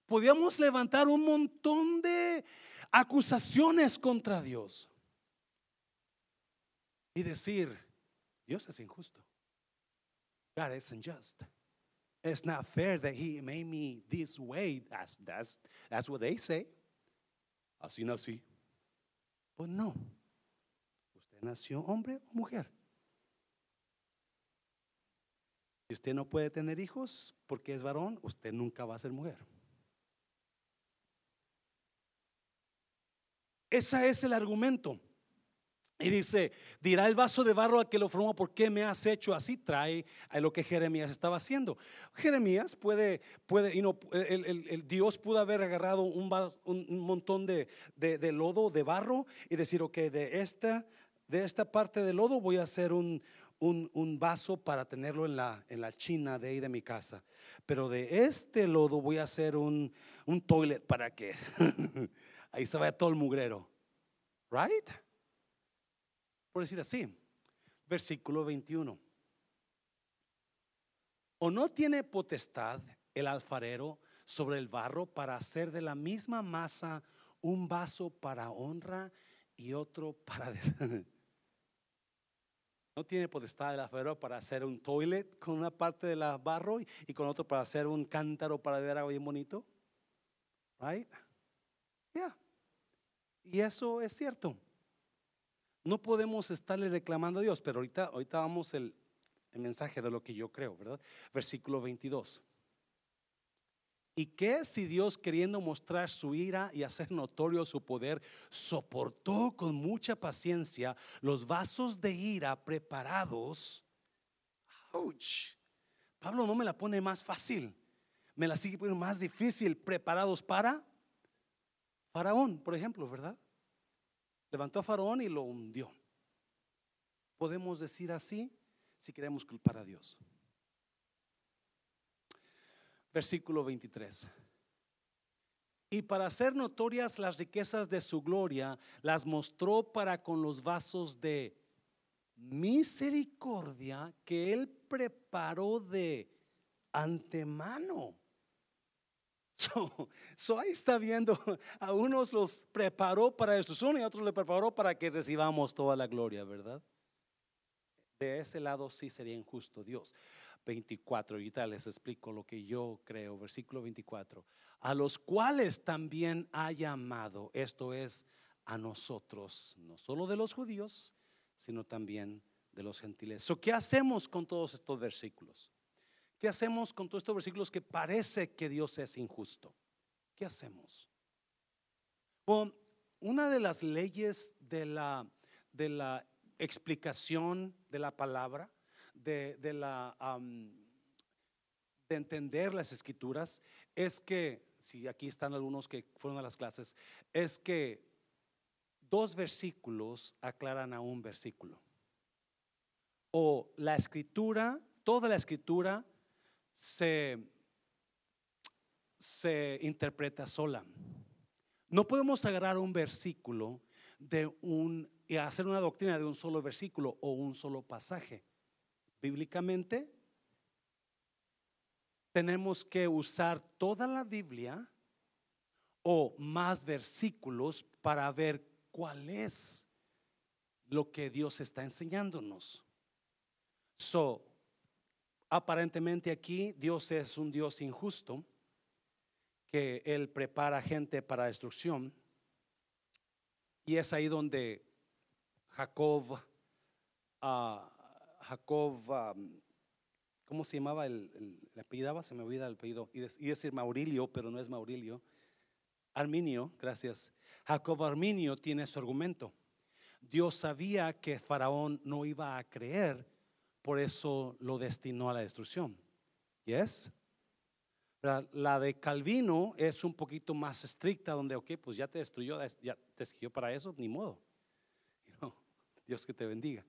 Podíamos levantar un montón de acusaciones contra Dios y decir, Dios es injusto. God isn't just. It's not fair that he made me this way. That's, that's, that's what they say. Así nací. Pues no. Usted nació hombre o mujer. Si usted no puede tener hijos porque es varón, usted nunca va a ser mujer. Ese es el argumento. Y dice, dirá el vaso de barro al que lo formó, ¿por qué me has hecho así? Trae a lo que Jeremías estaba haciendo. Jeremías puede, puede, y no, el, Dios pudo haber agarrado un, montón de, lodo, de barro, y decir, ok, de esta, de esta parte de lodo voy a hacer un, vaso para tenerlo en la, en la china de ahí de mi casa. Pero de este lodo voy a hacer un, un toilet para que ahí se vaya todo el mugrero. Right? Por decir así, versículo 21. ¿O no tiene potestad el alfarero sobre el barro para hacer de la misma masa un vaso para honra y otro para... no tiene potestad el alfarero para hacer un toilet con una parte del barro y con otro para hacer un cántaro para ver algo bien bonito. Right? Yeah. Y eso es cierto. No podemos estarle reclamando a Dios, pero ahorita, vamos el, el mensaje de lo que yo creo, ¿verdad? Versículo 22. ¿Y qué si Dios queriendo mostrar su ira y hacer notorio su poder, soportó con mucha paciencia los vasos de ira preparados? Ouch. Pablo no me la pone más fácil, me la sigue poniendo más difícil, preparados para Faraón, por ejemplo, ¿verdad? Levantó a Faraón y lo hundió. Podemos decir así si queremos culpar a Dios. versículo 23. Y para hacer notorias las riquezas de su gloria, las mostró para con los vasos de misericordia que él preparó de antemano. So, ahí está viendo, a unos los preparó para destrucción y a otros le preparó para que recibamos toda la gloria, ¿verdad? De ese lado sí sería injusto Dios. 24, ahorita les explico lo que yo creo, versículo 24, a los cuales también ha llamado, esto es, a nosotros, no solo de los judíos, sino también de los gentiles. So, ¿Qué hacemos con todos estos versículos? ¿Qué hacemos con todos estos versículos que parece que Dios es injusto? ¿Qué hacemos? Bueno, una de las leyes de la, de la explicación de la palabra, de, de la, de entender las escrituras, es que, si aquí están algunos que fueron a las clases, es que dos versículos aclaran a un versículo. O la escritura, toda la escritura se, se interpreta sola. No podemos agarrar un versículo de un y hacer una doctrina de un solo versículo o un solo pasaje. Bíblicamente tenemos que usar toda la Biblia o más versículos para ver cuál es lo que Dios está enseñándonos. So, aparentemente aquí Dios es un Dios injusto, que Él prepara gente para destrucción. Y es ahí donde Jacob, uh, Jacob, ¿cómo se llamaba el, el, apellidaba? Se me olvida el apellido. Y, y decir Maurilio, pero no es Maurilio. Arminio, gracias. Jacob Arminio tiene su argumento. Dios sabía que Faraón no iba a creer, por eso lo destinó a la destrucción. ¿Yes? La de Calvino es un poquito más estricta, donde, ok, pues ya te destruyó, ya te escogió para eso, ni modo. Dios que te bendiga.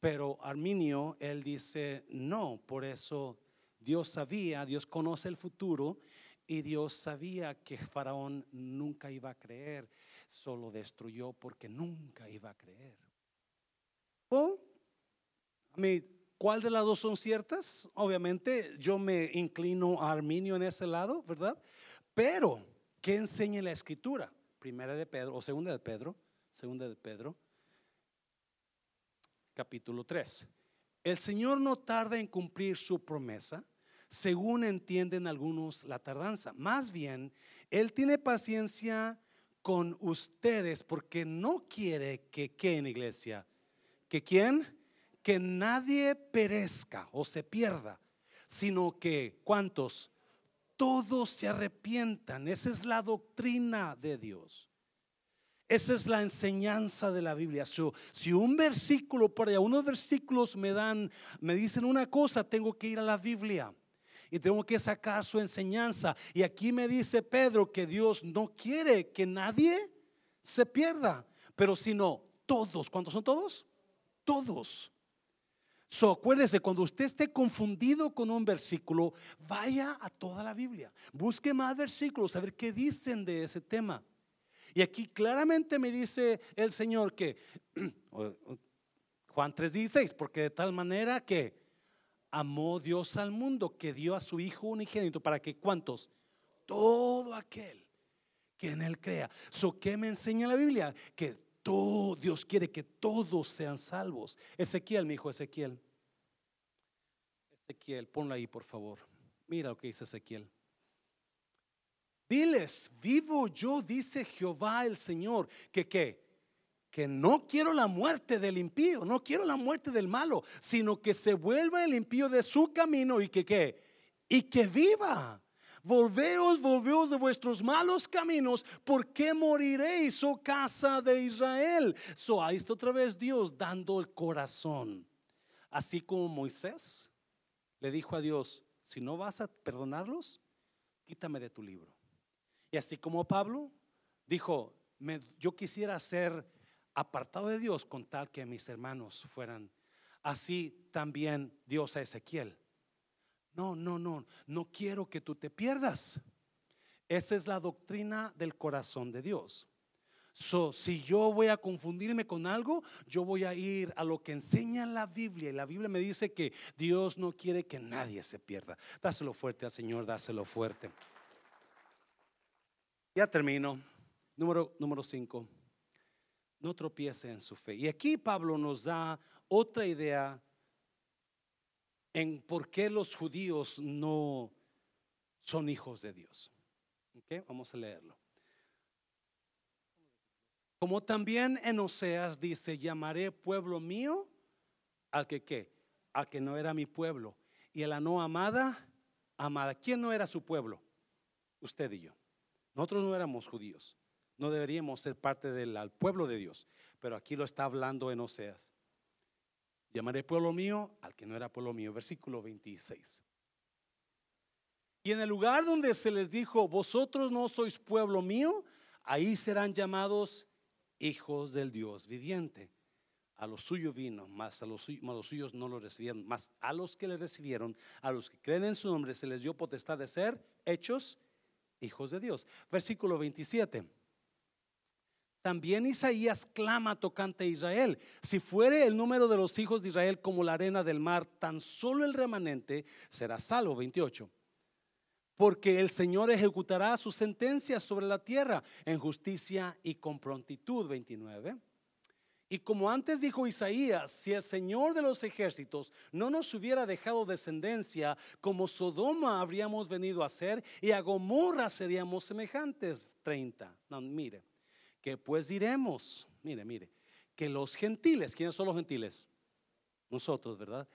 Pero Arminio, él dice, no, por eso Dios sabía, Dios conoce el futuro y Dios sabía que Faraón nunca iba a creer, solo destruyó porque nunca iba a creer. ¿O? ¿Cuál de las dos son ciertas? Obviamente yo me inclino a Arminio en ese lado, ¿verdad? Pero, ¿qué enseña la escritura? Primera de Pedro o segunda de Pedro, segunda de Pedro capítulo 3. El Señor no tarda en cumplir su promesa, según entienden algunos la tardanza. Más bien, Él tiene paciencia con ustedes porque no quiere que, ¿qué en iglesia? ¿Que quién? Que nadie perezca o se pierda, sino que, ¿cuántos? Todos se arrepientan. Esa es la doctrina de Dios. Esa es la enseñanza de la Biblia. si un versículo por allá, unos versículos me dan, me dicen una cosa, tengo que ir a la Biblia y tengo que sacar su enseñanza. Y aquí me dice Pedro que Dios no quiere que nadie se pierda, pero sino todos. ¿Cuántos son todos? Todos. So, acuérdese, cuando usted esté confundido con un versículo, vaya a toda la Biblia. Busque más versículos, a ver qué dicen de ese tema. Y aquí claramente me dice el Señor que, Juan 3:16, porque de tal manera que amó Dios al mundo, que dio a su Hijo unigénito, para que cuántos, todo aquel que en Él crea. So, ¿Qué me enseña la Biblia? Que Dios quiere que todos sean salvos. Ezequiel, mi hijo Ezequiel. Ezequiel, ponlo ahí, por favor. Mira lo que dice Ezequiel. Diles, vivo yo, dice Jehová el Señor, que qué? Que no quiero la muerte del impío, no quiero la muerte del malo, sino que se vuelva el impío de su camino y que qué? Y que viva. Volveos, volveos de vuestros malos caminos, porque moriréis, oh casa de Israel. So, ahí está otra vez Dios dando el corazón. Así como Moisés le dijo a Dios, si no vas a perdonarlos, quítame de tu libro. Y así como Pablo dijo, yo quisiera ser apartado de Dios con tal que mis hermanos fueran. Así también Dios a Ezequiel. No, no, no, no quiero que tú te pierdas. Esa es la doctrina del corazón de Dios. So, si yo voy a confundirme con algo, yo voy a ir a lo que enseña la Biblia. Y la Biblia me dice que Dios no quiere que nadie se pierda. Dáselo fuerte al Señor, dáselo fuerte. Ya termino. Número, número cinco. No tropiece en su fe. Y aquí Pablo nos da otra idea en por qué los judíos no son hijos de Dios. Vamos a leerlo. Como también en Oseas dice, llamaré pueblo mío al que qué, al que no era mi pueblo. Y a la no amada, amada. ¿Quién no era su pueblo? Usted y yo. Nosotros no éramos judíos. No deberíamos ser parte del pueblo de Dios. Pero aquí lo está hablando en Oseas. Llamaré pueblo mío al que no era pueblo mío. Versículo 26. Y en el lugar donde se les dijo, vosotros no sois pueblo mío, ahí serán llamados hijos del Dios viviente. A los suyos vino, más a los, suyos no lo recibieron, más a los que le recibieron, a los que creen en su nombre, se les dio potestad de ser hechos hijos de Dios. Versículo 27. También Isaías clama tocante a Israel. Si fuere el número de los hijos de Israel como la arena del mar, tan solo el remanente será salvo. 28 porque el Señor ejecutará su sentencia sobre la tierra en justicia y con prontitud. 29. Y como antes dijo Isaías, si el Señor de los ejércitos no nos hubiera dejado descendencia, como Sodoma habríamos venido a ser y a Gomorra seríamos semejantes. 30. No, mire, pues diremos, mire, mire, que los gentiles, ¿quiénes son los gentiles? Nosotros, ¿verdad?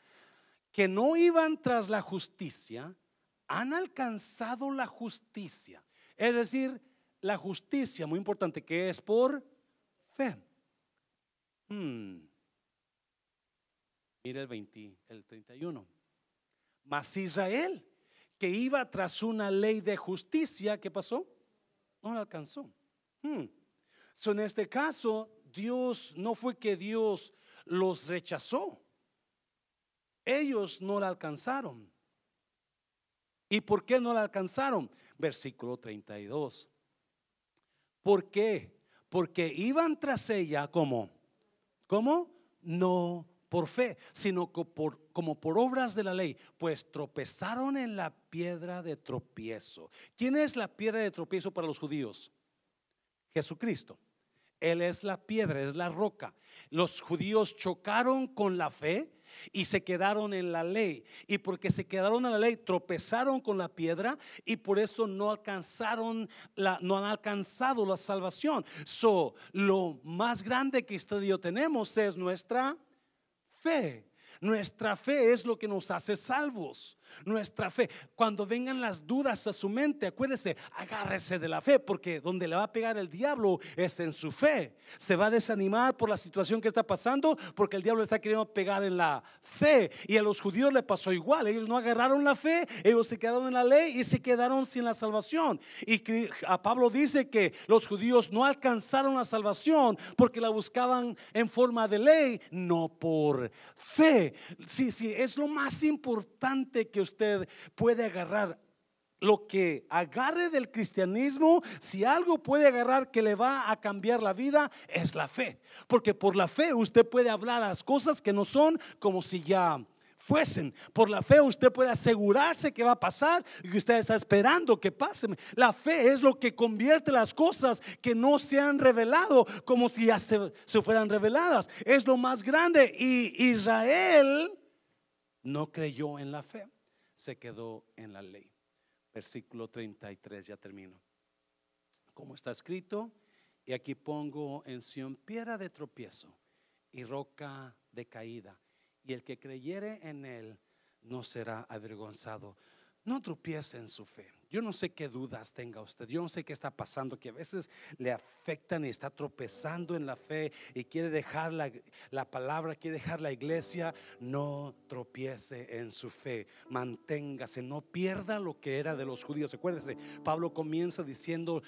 Que no iban tras la justicia, han alcanzado la justicia. Es decir, la justicia, muy importante, que es por fe. Hmm. Mira el 20, el 31. Mas Israel, que iba tras una ley de justicia, ¿qué pasó? No la alcanzó. Hmm. En este caso, Dios, no fue que Dios los rechazó. Ellos no la alcanzaron. ¿Y por qué no la alcanzaron? Versículo 32. ¿Por qué? Porque iban tras ella como, ¿cómo? No por fe, sino por, como por obras de la ley, pues tropezaron en la piedra de tropiezo. ¿Quién es la piedra de tropiezo para los judíos? Jesucristo. Él es la piedra, es la roca. Los judíos chocaron con la fe y se quedaron en la ley. Y porque se quedaron en la ley, tropezaron con la piedra y por eso no alcanzaron la, no han alcanzado la salvación. So, lo más grande que usted y yo tenemos es nuestra fe. Nuestra fe es lo que nos hace salvos. Nuestra fe. Cuando vengan las dudas a su mente, acuérdese, agárrese de la fe, porque donde le va a pegar el diablo es en su fe. Se va a desanimar por la situación que está pasando, porque el diablo está queriendo pegar en la fe. Y a los judíos le pasó igual. Ellos no agarraron la fe, ellos se quedaron en la ley y se quedaron sin la salvación. Y a Pablo dice que los judíos no alcanzaron la salvación porque la buscaban en forma de ley, no por fe. Sí, sí, es lo más importante que usted puede agarrar. Lo que agarre del cristianismo, si algo puede agarrar que le va a cambiar la vida, es la fe. Porque por la fe usted puede hablar las cosas que no son como si ya fuesen. Por la fe usted puede asegurarse que va a pasar y que usted está esperando que pase. La fe es lo que convierte las cosas que no se han revelado como si ya se, se fueran reveladas. Es lo más grande. Y Israel no creyó en la fe se quedó en la ley. Versículo 33, ya termino. Como está escrito, y aquí pongo en Sion piedra de tropiezo y roca de caída, y el que creyere en él no será avergonzado. No tropiece en su fe. Yo no sé qué dudas tenga usted, yo no sé qué está pasando, que a veces le afectan y está tropezando en la fe y quiere dejar la, la palabra, quiere dejar la iglesia. No tropiece en su fe, manténgase, no pierda lo que era de los judíos. Acuérdese, Pablo comienza diciendo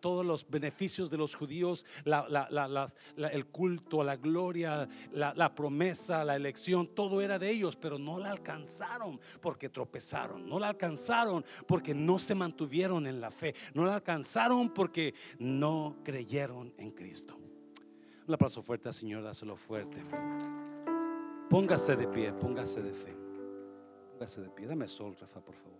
todos los beneficios de los judíos, el culto, la gloria, la promesa, la elección, todo era de ellos, pero no la alcanzaron porque tropezaron, no la alcanzaron porque no se mantuvieron en la fe, no la alcanzaron porque no creyeron en Cristo. Un aplauso fuerte, Señor, dáselo fuerte. Póngase de pie, póngase de fe. Póngase de pie. Dame sol, Rafa, por favor.